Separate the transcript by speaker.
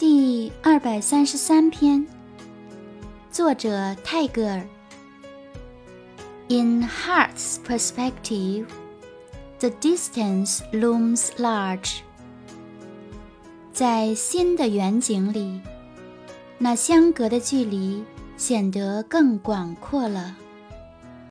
Speaker 1: 第二百三十三篇作者泰戈尔 in heart's perspective the distance looms large 在新的远景里那相隔的距离显得更广阔了